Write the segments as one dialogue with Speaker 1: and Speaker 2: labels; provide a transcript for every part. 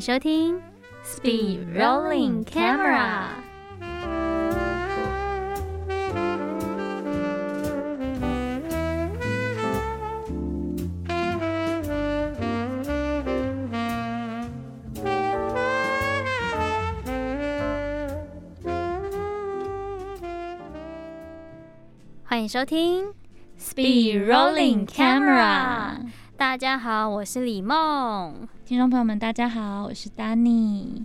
Speaker 1: 迎收听 Speed Rolling Camera。欢迎收听 Speed Rolling Camera。大家好，我是李梦。
Speaker 2: 听众朋友们，大家好，我是 Danny。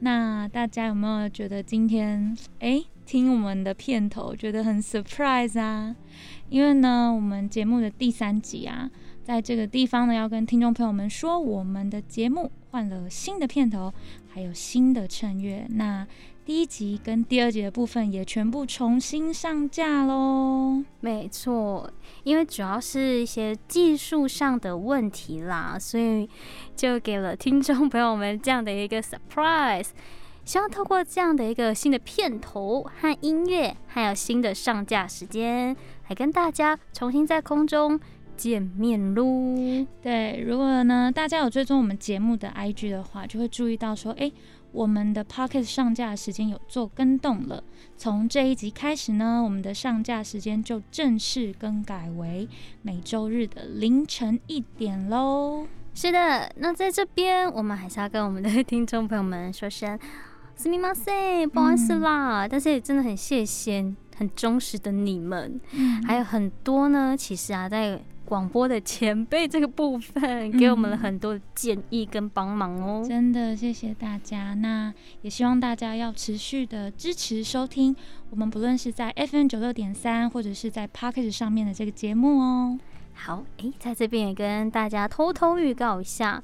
Speaker 2: 那大家有没有觉得今天哎听我们的片头觉得很 surprise 啊？因为呢，我们节目的第三集啊，在这个地方呢，要跟听众朋友们说，我们的节目换了新的片头，还有新的衬乐。那第一集跟第二集的部分也全部重新上架喽。
Speaker 1: 没错，因为主要是一些技术上的问题啦，所以就给了听众朋友们这样的一个 surprise。希望透过这样的一个新的片头和音乐，还有新的上架时间，来跟大家重新在空中见面喽。
Speaker 2: 对，如果呢大家有追踪我们节目的 IG 的话，就会注意到说，哎。我们的 Pocket 上架时间有做更动了，从这一集开始呢，我们的上架时间就正式更改为每周日的凌晨一点喽。
Speaker 1: 是的，那在这边我们还是要跟我们的听众朋友们说声すみません，不好意思啦。但是也真的很谢谢很忠实的你们，还有很多呢，其实啊，在。 广播的前辈这个部分，给我们了很多的建议跟帮忙哦，
Speaker 2: 真的谢谢大家。那也希望大家要持续的支持收听我们，不论是在 FM 九六点三，或者是在 Pocket 上面的这个节目哦。
Speaker 1: 好，诶，在这边也跟大家偷偷预告一下。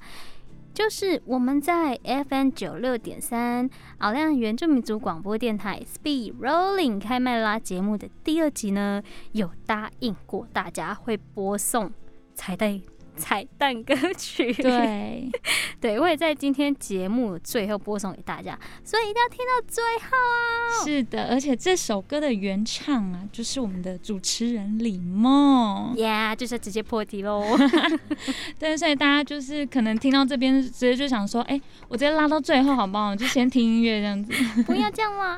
Speaker 1: 就是我们在 FM 九六点三奥亮原住民族广播电台 Speed Rolling 开麦啦节目的第二集呢，有答应过大家会播送彩带。彩蛋歌曲，
Speaker 2: 对，
Speaker 1: 对，我也在今天节目最后播送给大家，所以一定要听到最后啊！
Speaker 2: 是的，而且这首歌的原唱啊，就是我们的主持人李梦
Speaker 1: ，Yeah，就是直接破题喽。
Speaker 2: 对，所以大家就是可能听到这边，直接就想说，哎，我直接拉到最后好不好？就先听音乐这样子，
Speaker 1: 不要这样啦。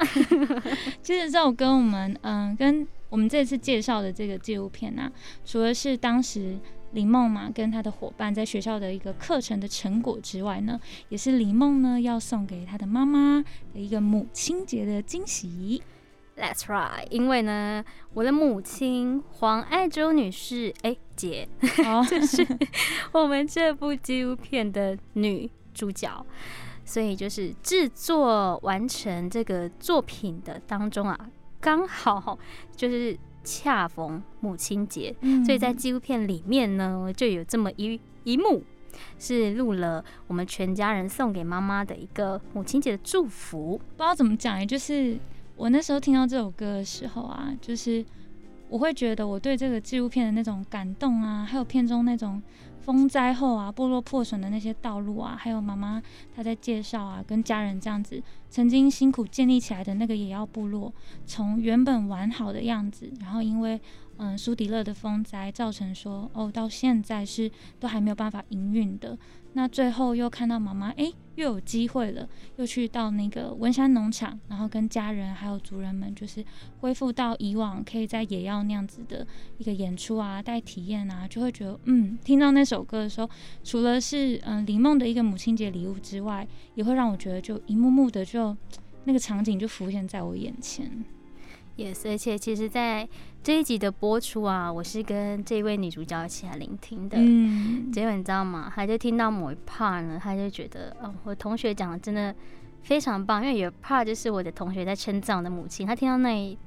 Speaker 2: 其实这首歌我们，嗯，跟我们这次介绍的这个纪录片啊，除了是当时。李梦嘛，跟他的伙伴在学校的一个课程的成果之外呢，也是李梦呢要送给他的妈妈的一个母亲节的惊喜。
Speaker 1: That's right，因为呢，我的母亲黄爱洲女士，哎，姐，就是我们这部纪录片的女主角，所以就是制作完成这个作品的当中啊，刚好就是。恰逢母亲节，所以在纪录片里面呢，就有这么一一幕，是录了我们全家人送给妈妈的一个母亲节的祝福。
Speaker 2: 不知道怎么讲，也就是我那时候听到这首歌的时候啊，就是我会觉得我对这个纪录片的那种感动啊，还有片中那种。风灾后啊，部落破损的那些道路啊，还有妈妈她在介绍啊，跟家人这样子曾经辛苦建立起来的那个野要部落，从原本完好的样子，然后因为嗯苏迪勒的风灾造成说哦，到现在是都还没有办法营运的。那最后又看到妈妈，哎，又有机会了，又去到那个文山农场，然后跟家人还有族人们，就是恢复到以往可以在野药那样子的一个演出啊，带体验啊，就会觉得，嗯，听到那首歌的时候，除了是嗯李梦的一个母亲节礼物之外，也会让我觉得就一幕幕的就那个场景就浮现在我眼前。
Speaker 1: Yes，而且其实，在这一集的播出啊，我是跟这位女主角一起来聆听的。嗯，结果你知道吗？她就听到某一 part 呢，她就觉得，哦，我同学讲的真的非常棒，因为有 part 就是我的同学在称赞我的母亲，她听到那一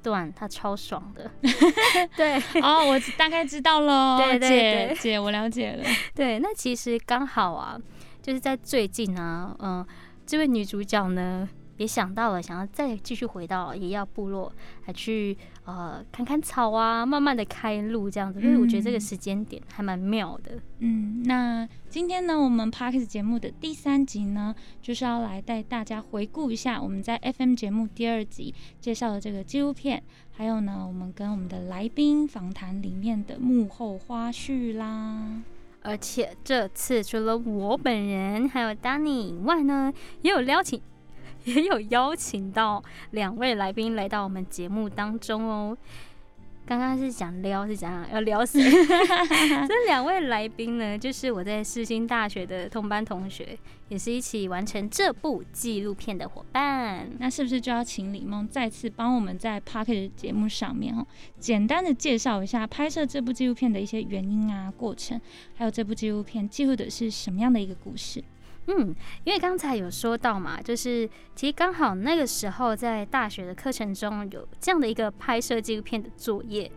Speaker 1: 段，她超爽的。对，
Speaker 2: 哦，我大概知道了。
Speaker 1: 对对对，
Speaker 2: 姐，我了解了。
Speaker 1: 对，那其实刚好啊，就是在最近啊，嗯，这位女主角呢。也想到了，想要再继续回到也要部落，还去呃看看草啊，慢慢的开路这样子。所以我觉得这个时间点还蛮妙的。
Speaker 2: 嗯，那今天呢，我们 Parkes 节目的第三集呢，就是要来带大家回顾一下我们在 FM 节目第二集介绍的这个纪录片，还有呢，我们跟我们的来宾访谈里面的幕后花絮啦。
Speaker 1: 而且这次除了我本人还有 Danny 以外呢，也有邀请，也有邀请到两位来宾来到我们节目当中哦。刚刚是讲撩，是讲要撩谁？这两位来宾呢，就是我在世新大学的同班同学，也是一起完成这部纪录片的伙伴。
Speaker 2: 那是不是就要请李梦再次帮我们在 p a r k e 节目上面哦，简单的介绍一下拍摄这部纪录片的一些原因啊、过程，还有这部纪录片记录的是什么样的一个故事？
Speaker 1: 嗯，因为刚才有说到嘛，就是其实刚好那个时候在大学的课程中有这样的一个拍摄纪录片的作业，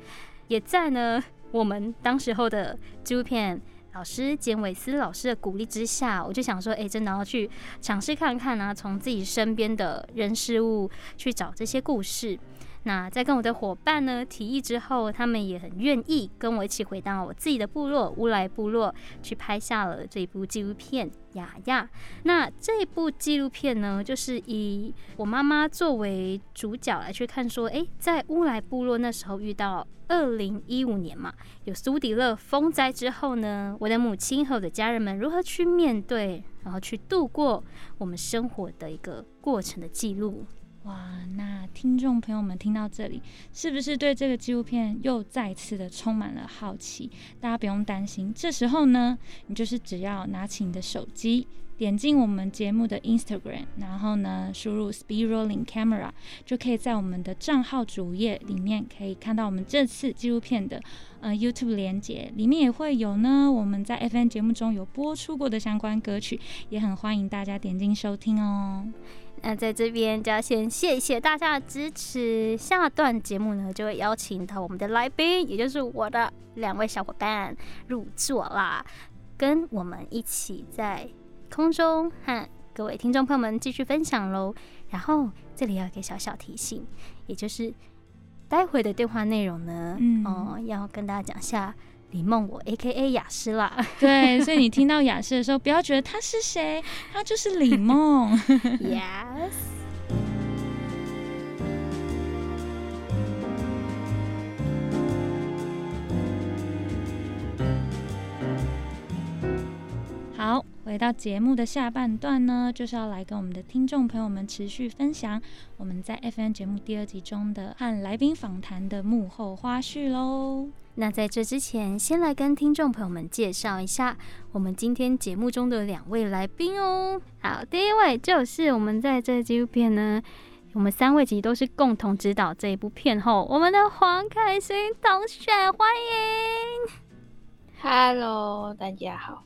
Speaker 1: 也在呢我们当时候的纪录片老师简伟思老师的鼓励之下，我就想说，哎，真的要去尝试看看啊，从自己身边的人事物去找这些故事。那在跟我的伙伴呢提议之后，他们也很愿意跟我一起回到我自己的部落乌来部落去拍下了这一部纪录片《雅雅》。那这部纪录片呢，就是以我妈妈作为主角来去看，说，诶，在乌来部落那时候遇到二零一五年嘛，有苏迪勒风灾之后呢，我的母亲和我的家人们如何去面对，然后去度过我们生活的一个过程的记录。
Speaker 2: 哇，那听众朋友们听到这里，是不是对这个纪录片又再次的充满了好奇？大家不用担心，这时候呢，你就是只要拿起你的手机，点进我们节目的 Instagram，然后呢，输入 Speed Rolling Camera，就可以在我们的账号主页里面可以看到我们这次纪录片的呃 YouTube 连接，里面也会有呢我们在 FN 节目中有播出过的相关歌曲，也很欢迎大家点进收听哦。
Speaker 1: 那在这边就要先谢谢大家的支持。下段节目呢，就会邀请到我们的来宾，也就是我的两位小伙伴入座啦，跟我们一起在空中和各位听众朋友们继续分享喽。然后这里有一个小小提醒，也就是待会的对话内容呢，哦，要跟大家讲下。李梦，我 A K A 雅诗啦。
Speaker 2: 对，所以你听到雅诗的时候，不要觉得他是谁，他就是李梦。
Speaker 1: Yes。
Speaker 2: 好，回到节目的下半段呢，就是要来跟我们的听众朋友们持续分享我们在 F N 节目第二集中的和来宾访谈的幕后花絮喽。
Speaker 1: 那在这之前，先来跟听众朋友们介绍一下我们今天节目中的两位来宾哦。好，第一位就是我们在这纪录片呢，我们三位其实都是共同指导这一部片后，我们的黄凯欣同学，欢迎。
Speaker 3: Hello，大家好。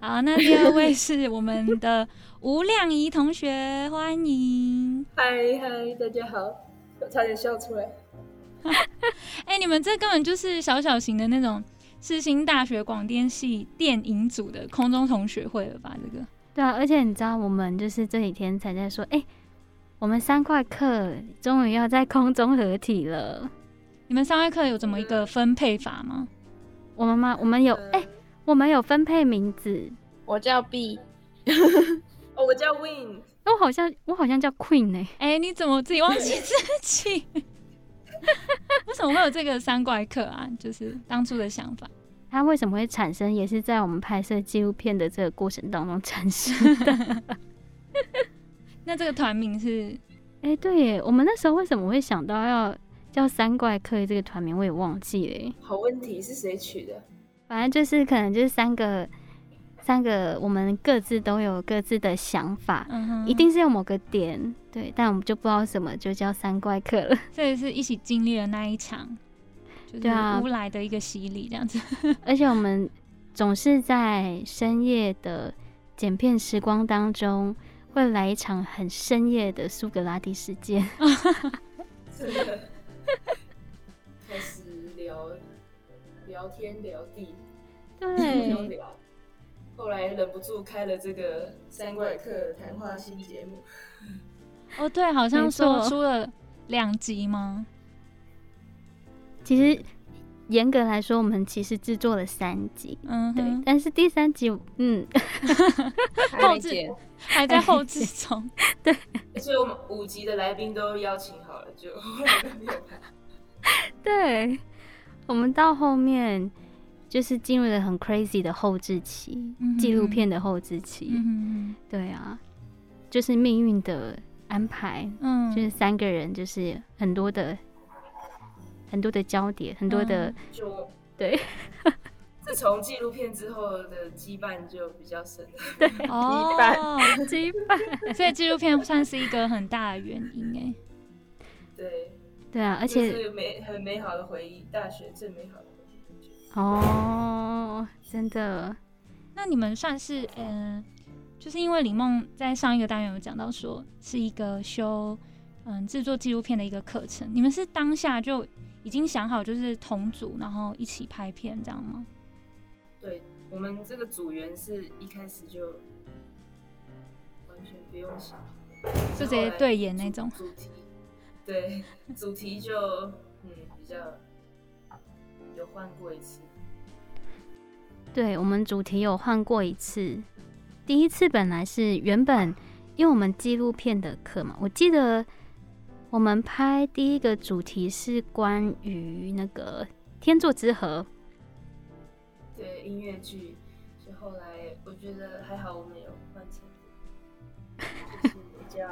Speaker 2: 好，那第二位是我们的吴亮仪同学，欢迎。
Speaker 3: 嗨嗨，大家好，我差点笑出来。
Speaker 2: 哎，你们这根本就是小小型的那种世新大学广电系电影组的空中同学会了吧？这个
Speaker 1: 对啊，而且你知道，我们就是这几天才在说，哎，我们三块课终于要在空中合体了。
Speaker 2: 你们三块课有怎么一个分配法吗？
Speaker 1: 我们吗？我们有哎，我们有分配名字，
Speaker 3: 我叫 B，哦，我叫 Win，
Speaker 1: 我好像我好像叫 Queen 呢。
Speaker 2: 哎，你怎么自己忘记自己？为什么会有这个三怪客啊？就是当初的想法，
Speaker 1: 它为什么会产生，也是在我们拍摄纪录片的这个过程当中产生的。
Speaker 2: 那这个团名是？
Speaker 1: 哎，对耶，我们那时候为什么会想到要叫三怪客这个团名？我也忘记了。
Speaker 3: 好问题，是谁取的？
Speaker 1: 反正就是可能就是三个。三个，我们各自都有各自的想法，一定是有某个点对，但我们就不知道什么，就叫三怪客了。
Speaker 2: 这也是一起经历了那一场，对啊，乌来的一个洗礼这样子。
Speaker 1: 而且我们总是在深夜的剪片时光当中，会来一场很深夜的苏格拉底事件。
Speaker 3: 真的，开始聊聊天聊地，
Speaker 1: 对。
Speaker 3: 聊。后来忍不住开了这个三怪客谈话新节目。
Speaker 2: 哦，对，好像说出了两集吗？
Speaker 1: 其实严格来说，我们其实制作了三集，嗯，对。但是第三集，嗯，
Speaker 3: 后置
Speaker 2: 还在后置中，
Speaker 1: 对。
Speaker 3: 所以我们五集的来宾都邀请好了，就没有拍。
Speaker 1: 对，我们到后面。就是进入了很 crazy 的后置期，纪录片的后置期。
Speaker 2: 嗯
Speaker 1: 对啊，就是命运的安排，
Speaker 2: 嗯，
Speaker 1: 就是三个人，就是很多的很多的焦点，很多的、
Speaker 3: 就
Speaker 1: 对。
Speaker 3: 自从纪录片之后的羁绊就比较深。
Speaker 2: 哦，
Speaker 1: 羁绊，
Speaker 2: 所以纪录片算是一个很大的原因哎。
Speaker 3: 对。
Speaker 1: 对啊，而且
Speaker 3: 是美很美好的回忆，大学最美好的回忆。
Speaker 1: 哦，真的。
Speaker 2: 那你们算是嗯，就是因为李梦在上一个单元有讲到说是一个修嗯制作纪录片的一个课程，你们是当下就已经想好就是同组，然后一起拍片这样吗？
Speaker 3: 对我们这个组员是一开始就完全不用想，
Speaker 2: 就直接对演那种
Speaker 3: 主题。对，主题就嗯比较有换过一次。
Speaker 1: 对我们主题有换过一次，第一次本来是原本因为我们纪录片的课嘛，我记得我们拍第一个主题是关于那个天作之合。
Speaker 3: 对音乐剧，就后来我觉得还好，我们有换成，就是比较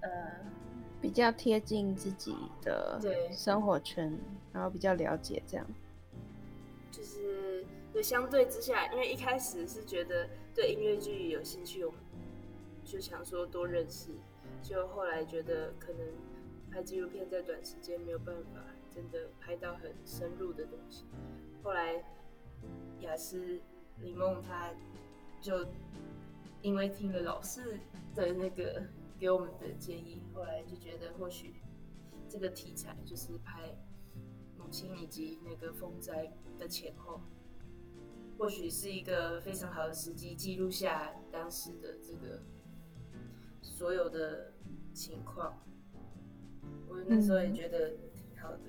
Speaker 3: 呃。
Speaker 4: 比较贴近自己的生活圈，然后比较了解这样。
Speaker 3: 就是就相对之下，因为一开始是觉得对音乐剧有兴趣，我们就想说多认识。就后来觉得可能拍纪录片在短时间没有办法真的拍到很深入的东西。后来雅思李梦他就因为听了老师的那个。给我们的建议，后来就觉得或许这个题材就是拍母亲以及那个风灾的前后，或许是一个非常好的时机，记录下当时的这个所有的情况。我那时候也觉得挺好的。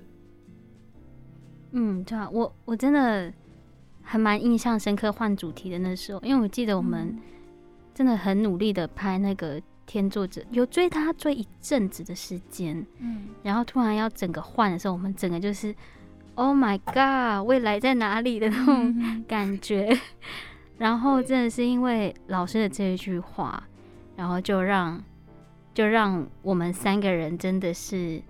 Speaker 1: 嗯，对啊，我我真的还蛮印象深刻换主题的那时候，因为我记得我们真的很努力的拍那个。天作者有追他追一阵子的时间，嗯，然后突然要整个换的时候，我们整个就是，Oh my God，未来在哪里的那种感觉。然后真的是因为老师的这一句话，然后就让就让我们三个人真的是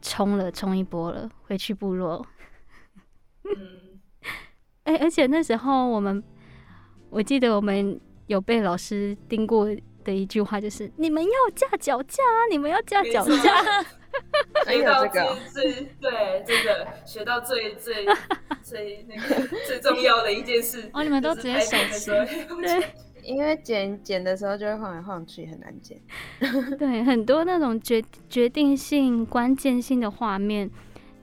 Speaker 1: 冲了冲一波了，回去部落。嗯，哎，而且那时候我们，我记得我们有被老师盯过。的一句话就是：你们要架脚架啊！你们要架脚架。
Speaker 3: 学到最最对，真的学到最最最那个最重要的一件事。
Speaker 2: 哦，你们都直接手持。
Speaker 1: 对，
Speaker 4: 因为剪剪的时候就会晃来晃去，很难剪。
Speaker 1: 对，很多那种决决定性、关键性的画面，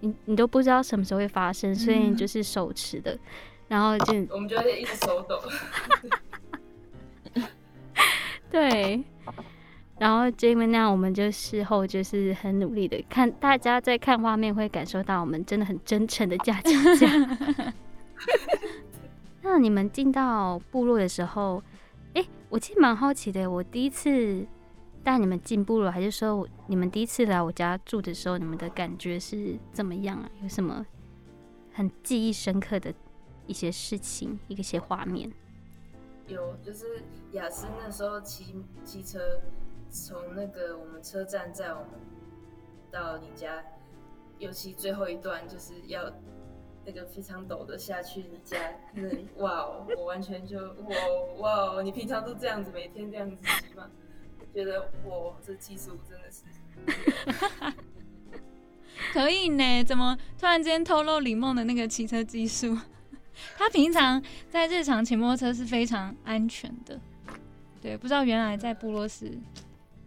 Speaker 1: 你你都不知道什么时候会发生，所以你就是手持的，然后就
Speaker 3: 我们就会一直手抖。
Speaker 1: 对，然后就因为那样，我们就事后就是很努力的看，大家在看画面会感受到我们真的很真诚的架架架。那你们进到部落的时候，哎，我其实蛮好奇的，我第一次带你们进部落，还是说你们第一次来我家住的时候，你们的感觉是怎么样啊？有什么很记忆深刻的一些事情，一些画面？
Speaker 3: 有，就是雅思那时候骑骑车，从那个我们车站在我们到你家，尤其最后一段就是要那个非常陡的下去你家那里，哇哦，我完全就哇哇哦，你平常都这样子，每天这样子骑吗？觉得哇，这技术真的是
Speaker 2: 可以呢，怎么突然间透露李梦的那个骑车技术？他平常在日常骑摩托车是非常安全的，对，不知道原来在部落时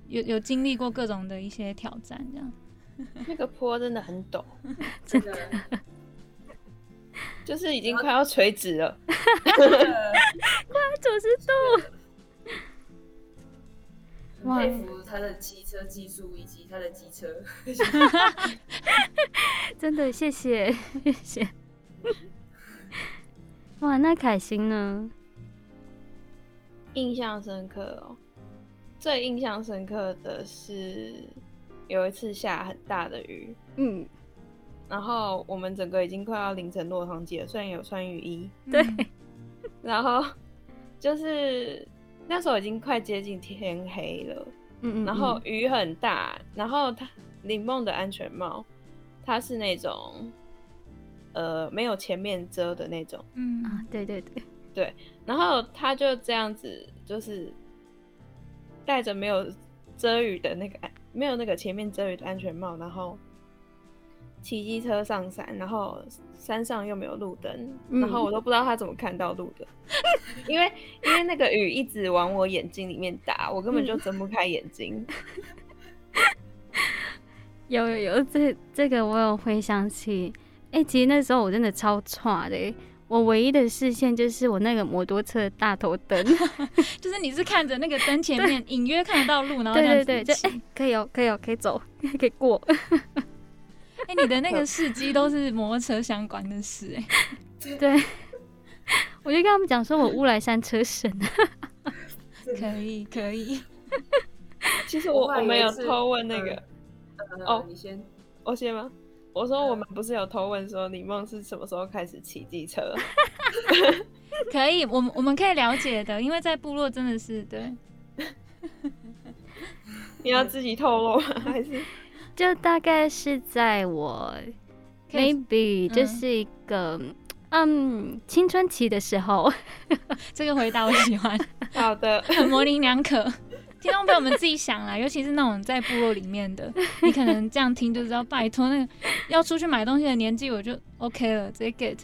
Speaker 2: 有有经历过各种的一些挑战，这样。
Speaker 4: 那个坡真的很陡，
Speaker 3: 真的，
Speaker 4: 就是已经快要垂直了，
Speaker 1: 快九十度。
Speaker 3: 佩服他的骑车技术以及他的机车，
Speaker 1: 真的谢谢谢谢。哇，那凯欣呢？
Speaker 4: 印象深刻哦。最印象深刻的是有一次下很大的雨，嗯，然后我们整个已经快要凌晨落汤鸡了，虽然有穿雨衣，
Speaker 1: 对，
Speaker 4: 然后就是那时候已经快接近天黑了，嗯嗯，然后雨很大，然后他林梦的安全帽，它是那种呃没有前面遮的那种，
Speaker 1: 嗯。啊，对对对。
Speaker 4: 对，然后他就这样子就是戴着没有遮雨的那个没有那个前面遮雨的安全帽，然后。骑机车上山，然后山上又没有路灯，然后我都不知道他怎么看到路的，因为因为那个雨一直往我眼睛里面打，我根本就睁不开眼睛。
Speaker 1: 有有有，这这个我有回想起，哎，其实那时候我真的超差的，我唯一的视线就是我那个摩托车的大头灯，
Speaker 2: 就是你是看着那个灯前面隐约看得到路，然后
Speaker 1: 对对对，就哎可以哦，可以哦，可以走，可以过。
Speaker 2: 哎，你的那个事迹都是摩托车相关的事，哎，
Speaker 1: 对，我就跟他们讲说，我乌来山车神，
Speaker 2: 可以可以。
Speaker 4: 其实我我没有偷问那个，
Speaker 3: 哦，你先，
Speaker 4: 我先吗？我说我们不是有偷问说李梦是什么时候开始骑机车？
Speaker 2: 可以，我们我们可以了解的，因为在部落真的是对。
Speaker 4: 你要自己透露吗还是？
Speaker 1: 就大概是在我 maybe 就是一个嗯青春期的时候，
Speaker 2: 这个回答我喜欢。
Speaker 4: 好的，
Speaker 2: 很 模棱两可。听众朋友们自己想啦，尤其是那种在部落里面的，你可能这样听就知道，拜托那个要出去买东西的年纪，我就 OK 了，直接 get。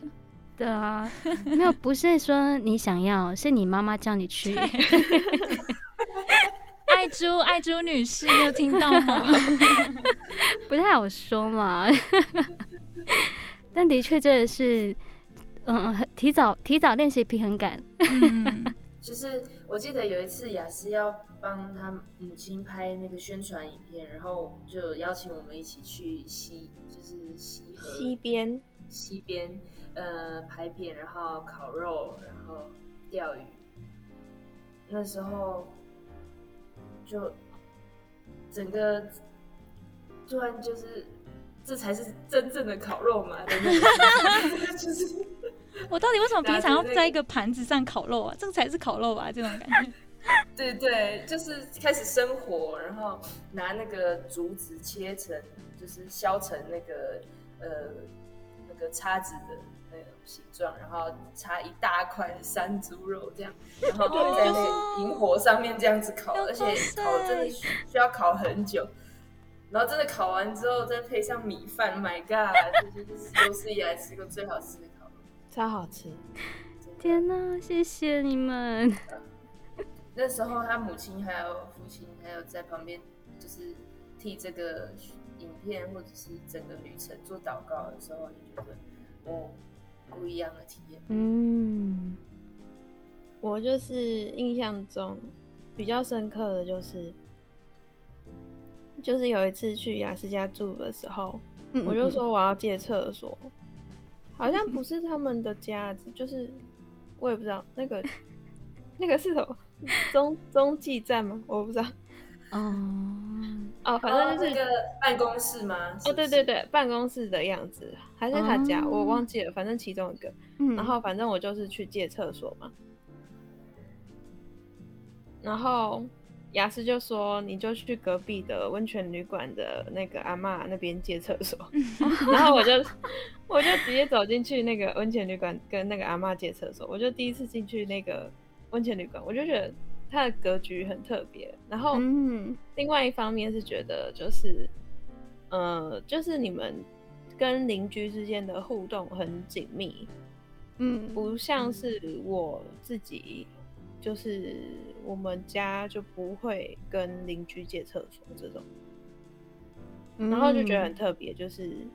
Speaker 1: 对啊，没有不是说你想要，是你妈妈叫你去。
Speaker 2: 爱珠，爱珠女士，有听到吗？
Speaker 1: 不太好说嘛，但的确真的是，嗯，提早提早练习平衡感。
Speaker 3: 就是我记得有一次雅思要帮他母亲拍那个宣传影片，然后就邀请我们一起去西，就是西河
Speaker 4: 西边
Speaker 3: 西边呃拍片，然后烤肉，然后钓鱼。那时候。就整个突然就是，这才是真正的烤肉嘛？就是
Speaker 2: 我到底为什么平常要在一个盘子上烤肉啊？这个才是烤肉吧？这种感觉。
Speaker 3: 对 对，就是开始生火，然后拿那个竹子切成，就是削成那个呃那个叉子的。形状，然后插一大块山猪肉这样，然后在那个萤火上面这样子烤，而且烤真的需要烤很久，然后真的烤完之后再配上米饭，My God，这就是有史以来吃过最好吃的
Speaker 4: 超好吃！
Speaker 1: 天哪，谢谢你们！
Speaker 3: 那时候他母亲还有父亲还有在旁边，就是替这个影片或者是整个旅程做祷告的时候，你觉得哦。不一样的体验。嗯，
Speaker 4: 我就是印象中比较深刻的就是，就是有一次去雅思家住的时候，我就说我要借厕所，好像不是他们的家，就是我也不知道那个 那个是什么中中继站吗？我不知道。哦哦，反正就是
Speaker 3: 个办公室吗？
Speaker 4: 哦，对对对，办公室的样子，还是他家，我忘记了，反正其中一个。然后反正我就是去借厕所嘛。然后雅思就说：“你就去隔壁的温泉旅馆的那个阿妈那边借厕所。”然后我就我就直接走进去那个温泉旅馆跟那个阿妈借厕所。我就第一次进去那个温泉旅馆，我就觉得。它的格局很特别，然后另外一方面是觉得就是，呃，就是你们跟邻居之间的互动很紧密，嗯，不像是我自己，就是我们家就不会跟邻居借厕所这种，然后就觉得很特别，就是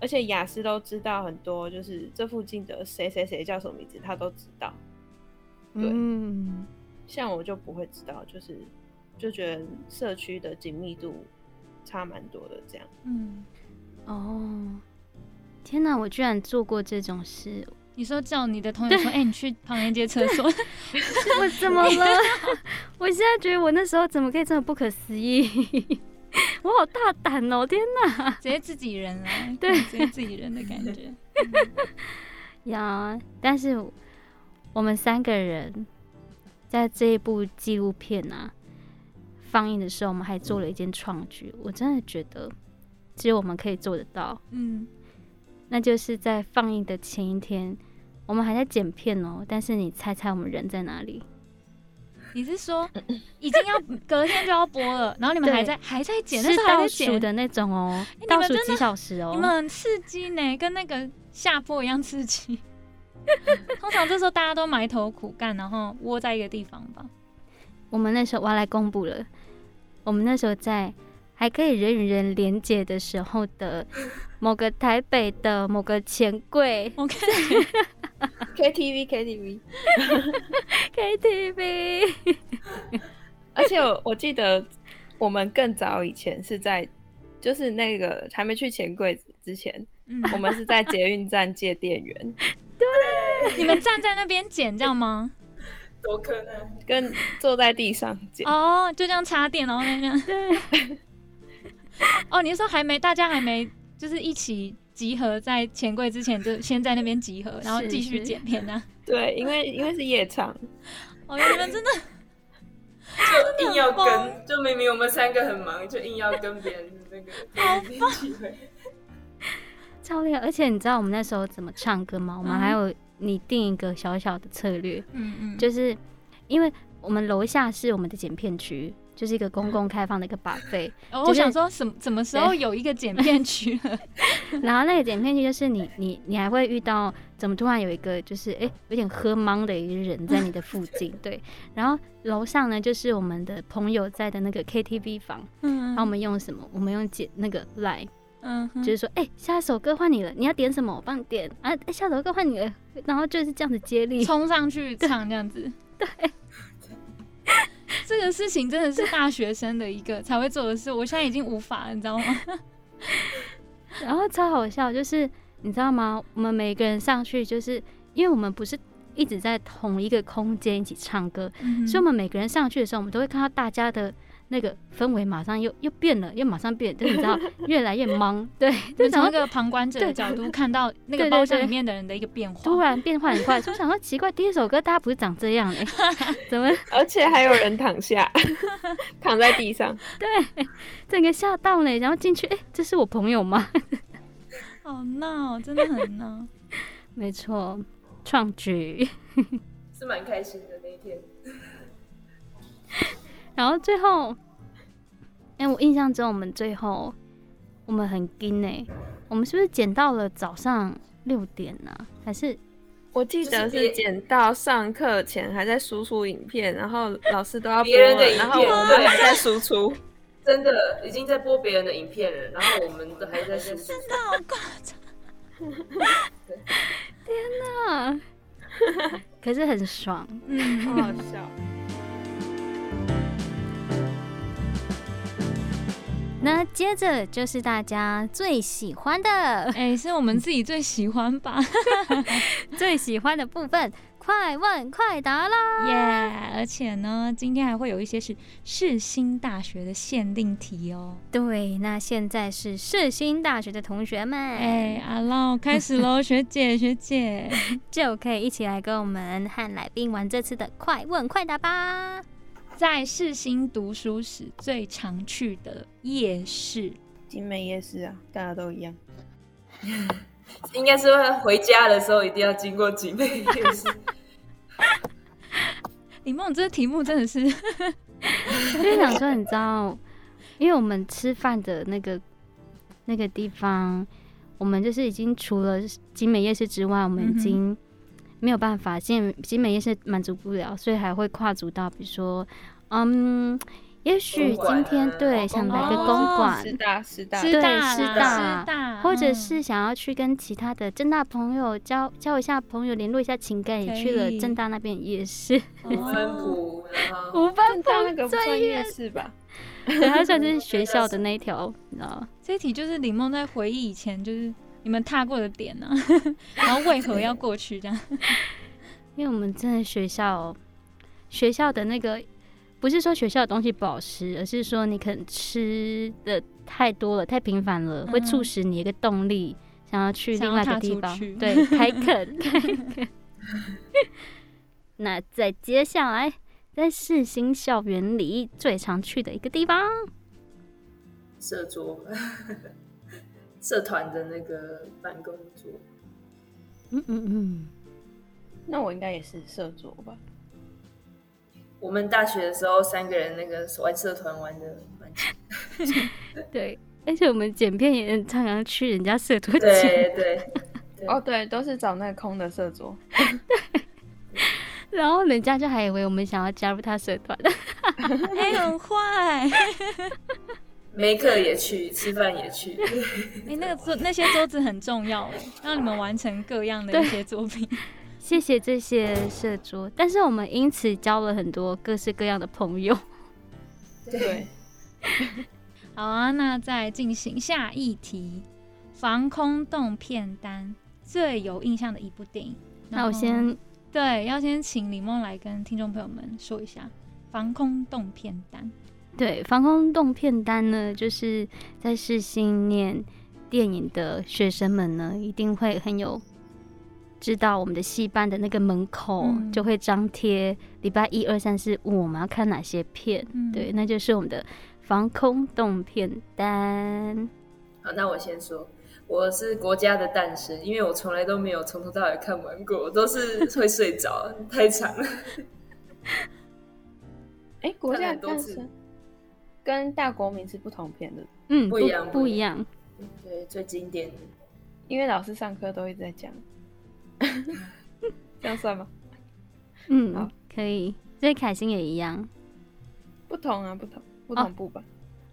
Speaker 4: 而且雅思都知道很多，就是这附近的谁谁谁叫什么名字，他都知道，对。像我就不会知道，就是就觉得社区的紧密度差蛮多的这样。嗯，
Speaker 1: 哦，天哪，我居然做过这种事！
Speaker 2: 你说叫你的同学说，哎，你去旁边借厕所，
Speaker 1: 我怎么了？我现在觉得我那时候怎么可以这么不可思议？我 我好大胆哦！天哪，
Speaker 2: 直接自己人啊，
Speaker 1: 对，
Speaker 2: 直接自己人的感觉。
Speaker 1: 呀，但是我们三个人在这一部纪录片啊放映的时候，我们还做了一件创举，我真的觉得只有我们可以做得到。
Speaker 2: 嗯，
Speaker 1: 那就是在放映的前一天，我们还在剪片哦。但是你猜猜我们人在哪里？
Speaker 2: 你是说 已经要隔天就要播了，然后你们还在还在剪，是
Speaker 1: 倒数的那种哦，倒数几小时哦，
Speaker 2: 你们很刺激呢，跟那个下播一样刺激。通常这时候大家都埋头苦干，然后窝在一个地方吧。
Speaker 1: 我们那时候我要来公布了，我们那时候在还可以人与人连接的时候的某个台北的某个钱柜，
Speaker 2: 我看
Speaker 4: KTV KTV
Speaker 1: KTV，
Speaker 4: 而且我我记得我们更早以前是在，就是那个还没去钱柜之前，我们是在捷运站借电源。
Speaker 1: 对，
Speaker 2: 你们站在那边捡，这样吗？
Speaker 3: 多可能
Speaker 4: 跟坐在地上捡
Speaker 2: 哦，就这样插电，然后那样。
Speaker 1: 对。
Speaker 2: 哦，你是说还没大家还没就是一起集合在钱柜之前，就先在那边集合，然后继续剪片呢？
Speaker 4: 对，因为 因为是夜场。
Speaker 2: 哦，你们真的
Speaker 3: 就硬要跟，就明明我们三个很忙，就硬要跟别人那个
Speaker 2: 好棒。
Speaker 1: 超厉害！而且你知道我们那时候怎么唱歌吗？我们还有你定一个小小的策略，
Speaker 2: 嗯嗯，
Speaker 1: 就是因为我们楼下是我们的剪片区，就是一个公共开放的一个把费。
Speaker 2: 我想说什什么时候有一个剪片区了？
Speaker 1: 然后那个剪片区就是你你你还会遇到怎么突然有一个就是哎有点喝懵的一个人在你的附近，对。然后楼上呢就是我们的朋友在的那个 KTV 房，嗯，然后我们用什么？我们用剪那个 line。
Speaker 2: 嗯，
Speaker 1: 就是说，哎，下一首歌换你了，你要点什么？我帮你点啊！哎，下首歌换你了，然后就是这样子接力
Speaker 2: 冲上去唱这样子。
Speaker 1: 对，
Speaker 2: 这个事情真的是大学生的一个才会做的事，我现在已经无法了，你知道吗？
Speaker 1: 然后超好笑，就是你知道吗？我们每个人上去，就是因为我们不是一直在同一个空间一起唱歌，所以我们每个人上去的时候，我们都会看到大家的。那个氛围马上又又变了，又马上变，就你知道，越来越忙。对，
Speaker 2: 就从一个旁观者的角度看到那个包厢里面的人的一个变化，
Speaker 1: 突然变化很快。就想说奇怪，第一首歌大家不是长这样哎，怎么？
Speaker 4: 而且还有人躺下，躺在地上。
Speaker 1: 对，整个吓到呢。然后进去，哎，这是我朋友吗？
Speaker 2: 好闹，真的很闹。
Speaker 1: 没错，创举
Speaker 3: 是蛮开心的那一天。
Speaker 1: 然后最后，哎，我印象中我们最后我们很惊呢，我们是不是剪到了早上六点呢？还是
Speaker 4: 我记得是剪到上课前还在输出影片，然后老师都要
Speaker 3: 别人的影
Speaker 4: 片，然后我们还在输出，
Speaker 3: 真的已经在播别人的影片了，然后我们都还在输出，
Speaker 2: 真的好夸张！
Speaker 1: 天哪，可是很爽，
Speaker 2: 嗯，
Speaker 4: 好好笑。
Speaker 1: 那接着就是大家最喜欢的，
Speaker 2: 哎，是我们自己最喜欢吧？
Speaker 1: 最喜欢的部分，快问快答啦！
Speaker 2: 耶！而且呢，今天还会有一些是世新大学的限定题哦。
Speaker 1: 对，那现在是世新大学的同学们，
Speaker 2: 哎，阿老开始喽，学姐学姐
Speaker 1: 就可以一起来跟我们和来宾玩这次的快问快答吧。
Speaker 2: 在世新读书时最常去的夜市，
Speaker 4: 景美夜市啊，大家都一样。
Speaker 3: 应该是回家的时候一定要经过景美夜市。
Speaker 2: 李梦，这个题目真的是，
Speaker 1: 就想说，你知道，因为我们吃饭的那个那个地方，我们就是已经除了景美夜市之外，我们已经。没有办法，现集美夜市满足不了，所以还会跨足到，比如说，嗯，也许今天对想来个公馆，
Speaker 4: 师大师大，
Speaker 2: 对
Speaker 1: 师
Speaker 2: 大，
Speaker 1: 或者是想要去跟其他的正大朋友交交一下朋友，联络一下情感，也去了正大那边也是。
Speaker 3: 五分埔，
Speaker 1: 五分埔
Speaker 4: 那个专业是吧？
Speaker 1: 对，它算是学校的那一条，你知道。
Speaker 2: 这题就是李梦在回忆以前，就是。你们踏过的点呢？然后为何要过去这样？
Speaker 1: 因为我们真的学校学校的那个不是说学校的东西不好吃，而是说你可能吃的太多了，太频繁了，会促使你一个动力想要去另外一个地方，对，开垦，开垦。那在接下来，在世新校园里最常去的一个地方，
Speaker 3: 社桌，社团的那个办公桌。
Speaker 1: 嗯嗯嗯，
Speaker 4: 那我应该也是社桌吧。
Speaker 3: 我们大学的时候，三个人那个玩社团玩的蛮
Speaker 1: 对，而且我们剪片也常常去人家社团
Speaker 3: 剪。对对。
Speaker 4: 哦，对，都是找那个空的社桌。
Speaker 1: 对。然后人家就还以为我们想要加入他社团，
Speaker 2: 哎，很坏。
Speaker 3: 没课也去，吃饭也去。
Speaker 2: 哎，那个桌那些桌子很重要，让你们完成各样的一些作品。
Speaker 1: 谢谢这些社桌，但是我们因此交了很多各式各样的朋友。
Speaker 3: 对，
Speaker 2: 好啊，那再进行下一题：防空洞片单最有印象的一部电影。
Speaker 1: 那我先
Speaker 2: 对，要先请李梦来跟听众朋友们说一下防空洞片单。
Speaker 1: 对，防空洞片单呢，就是在试新念电影的学生们呢，一定会很有。知道我们的戏班的那个门口就会张贴礼拜一二三四五我们要看哪些片，对，那就是我们的防空洞片单。
Speaker 3: 好，那我先说，我是国家的诞生，因为我从来都没有从头到尾看完过，都是 会睡着，太长了。
Speaker 4: 哎，国家的诞生跟大国民是不同片的，
Speaker 1: 嗯，
Speaker 3: 不一样，
Speaker 1: 不一样。
Speaker 3: 对，最经典的，
Speaker 4: 因为老师上课都一直在讲。这样算吗？
Speaker 1: 嗯，好，可以。所以凯欣也一样，
Speaker 4: 不同啊，不同，不同部吧。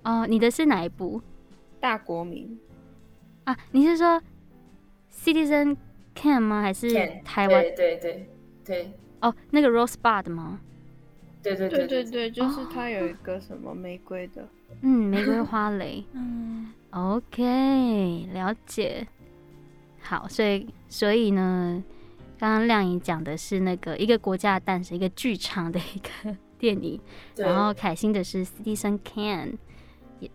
Speaker 1: 哦，你的是哪一部？
Speaker 4: 大国民
Speaker 1: 啊？你是说 Citizen Can 吗？还是台湾？
Speaker 3: 对对对对。
Speaker 1: 哦，那个 Rosebud 吗？
Speaker 3: 对对
Speaker 4: 对对对，就是它有一个什么玫瑰的。
Speaker 1: 嗯，玫瑰花蕾。嗯，OK，了解。好，所以所以呢，刚刚亮颖讲的是那个一个国家的诞生，一个剧场的一个 电影，然后凯欣的是 Citizen Kane，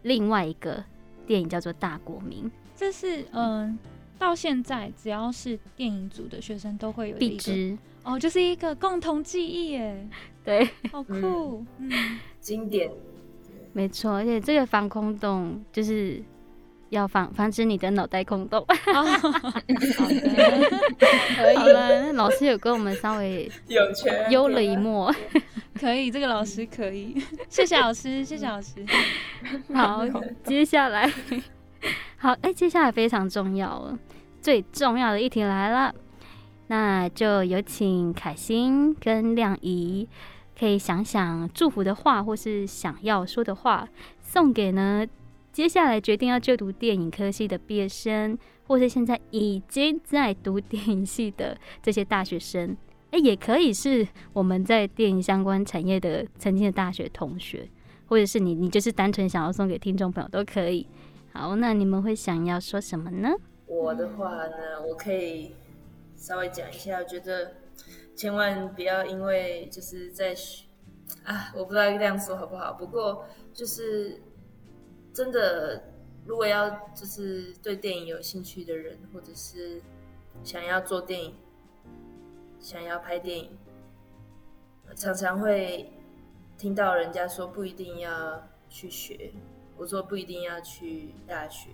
Speaker 1: 另外一个电影叫做《大国民》，
Speaker 2: 这是嗯，到现在只要是电影组的学生都会有
Speaker 1: 必知
Speaker 2: 哦，就是一个共同记忆耶，
Speaker 1: 对，
Speaker 2: 好酷，
Speaker 3: 嗯，经典，
Speaker 1: 没错，而且这个防空洞就是。要防防止你的脑袋空洞。
Speaker 2: 好
Speaker 1: 的，可以。好了，那老师有跟我们稍微幽了一默，
Speaker 2: 可以，这个老师可以。谢谢老师，谢谢老师。
Speaker 1: 好，接下来，好，哎，接下来非常重要了，最重要的一题来了，那就有请凯欣跟亮怡，可以想想祝福的话，或是想要说的话，送给呢。接下来决定要就读电影科系的毕业生，或是现在已经在读电影系的这些大学生，哎，也可以是我们在电影相关产业的曾经的大学同学，或者是你，你就是单纯想要送给听众朋友都可以。好，那你们会想要说什么呢？
Speaker 3: 我的话呢，我可以稍微讲一下，我觉得千万不要因为就是在啊，我不知道这样说好不好，不过就是。真的，如果要就是对电影有兴趣的人，或者是想要做电影、想要拍电影，常常会听到人家说不一定要去学，我说不一定要去大学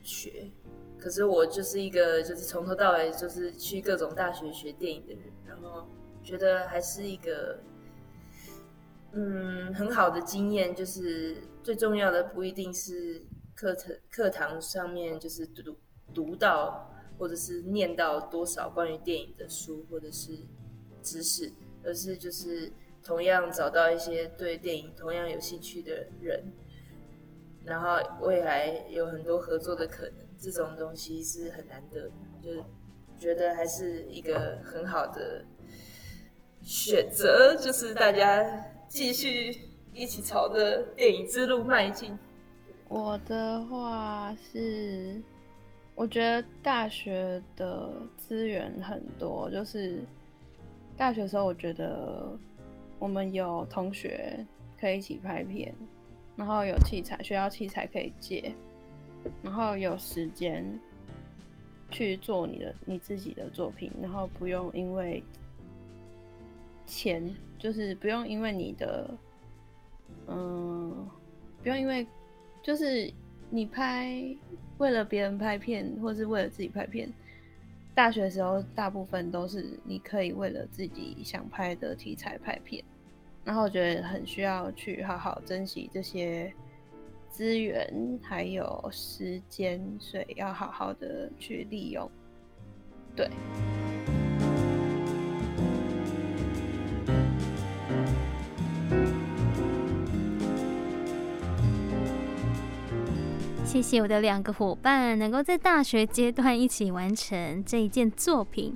Speaker 3: 学。可是我就是一个就是从头到尾就是去各种大学学电影的人，然后觉得还是一个嗯很好的经验，就是。最重要的不一定是课程课堂上面就是读读到或者是念到多少关于电影的书或者是知识，而是就是同样找到一些对电影同样有兴趣的人，然后未来有很多合作的可能，这种东西是很难得，就觉得还是一个很好的选择，就是大家继续。一起朝着电影之路迈进。
Speaker 4: 我的话是，我觉得大学的资源很多，就是大学时候我觉得我们有同学可以一起拍片，然后有器材，学校器材可以借，然后有时间去做你的你自己的作品，然后不用因为钱，就是不用因为你的，嗯，不用因为就是你拍为了别人拍片，或是为了自己拍片。大学时候大部分都是你可以为了自己想拍的题材拍片，然后我觉得很需要去好好珍惜这些资源还有时间，所以要好好的去利用，对。
Speaker 1: 谢谢我的两个伙伴，能够在大学阶段一起完成这一件作品，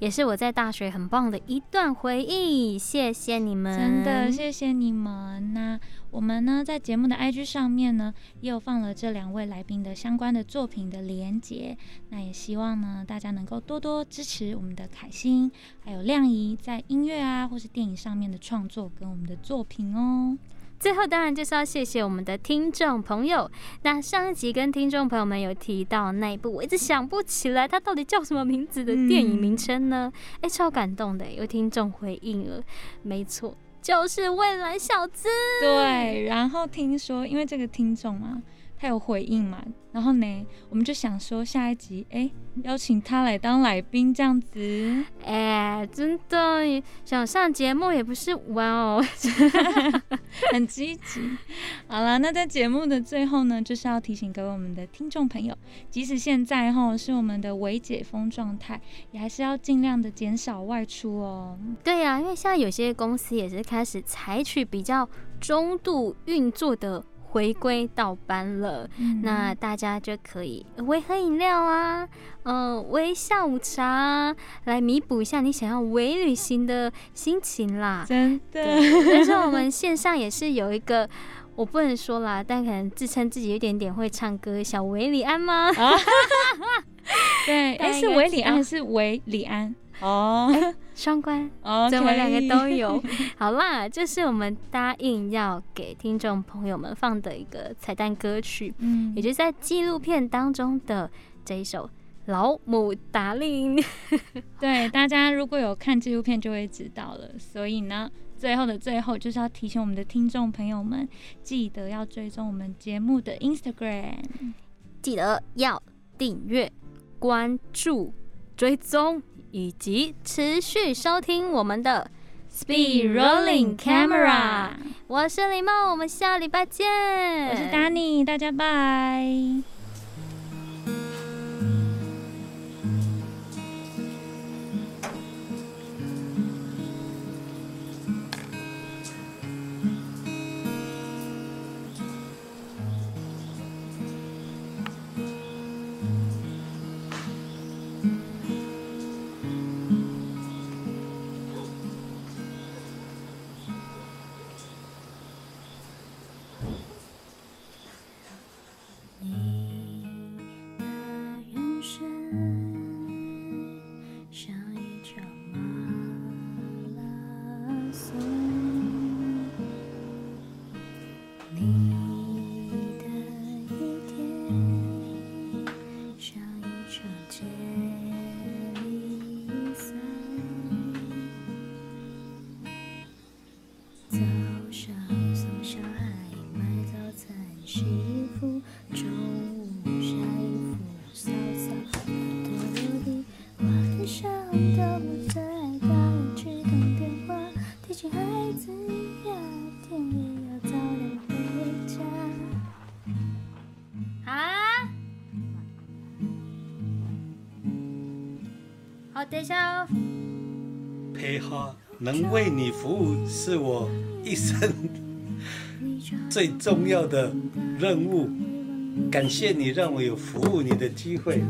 Speaker 1: 也是我在大学很棒的一段回忆。谢谢你们，
Speaker 2: 真的谢谢你们。那我们呢，在节目的 IG 上面呢，也有放了这两位来宾的相关的作品的连接。那也希望呢，大家能够多多支持我们的凯欣，还有亮仪在音乐啊或是电影上面的创作跟我们的作品哦。
Speaker 1: 最后当然就是要谢谢我们的听众朋友。那上一集跟听众朋友们有提到那一部，我一直想不起来它到底叫什么名字的电影名称呢？哎，超感动的，有听众回应了，没错，就是《未来小子》。
Speaker 2: 对，然后听说因为这个听众嘛。他有回应嘛？然后呢，我们就想说下一集，哎，邀请他来当来宾这样子。
Speaker 1: 哎，真的想上节目也不是哇哦
Speaker 2: 很积极。好了，那在节目的最后呢，就是要提醒各位我们的听众朋友，即使现在哈是我们的微解封状态，也还是要尽量的减少外出哦。
Speaker 1: 对呀，因为现在有些公司也是开始采取比较中度运作的。回归到班了，那大家就可以微喝饮料啊，嗯，微下午茶来弥补一下你想要微旅行的心情啦。
Speaker 2: 真的，
Speaker 1: 但是我们线上也是有一个，我不能说啦，但可能自称自己有点点会唱歌，小维里安吗？
Speaker 2: 啊 对，哎，是维里安还是维里安？哦，
Speaker 1: 双关，我们两个都有。好啦，这是我们答应要给听众朋友们放的一个彩蛋歌曲，嗯，也就是在纪录片当中的这一首《老母达令》。
Speaker 2: 对，大家如果有看纪录片就会知道了。所以呢，最后的最后就是要提醒我们的听众朋友们，记得要追踪我们节目的 Instagram，
Speaker 1: 记得要订阅、关注、追踪。以及持续收听我们的
Speaker 2: Speed Rolling Camera，
Speaker 1: 我是李梦，我们下礼拜见。
Speaker 2: 我是 Danny，大家拜。
Speaker 5: 能为你服务是我一生最重要的任务，感谢你让我有服务你的机会。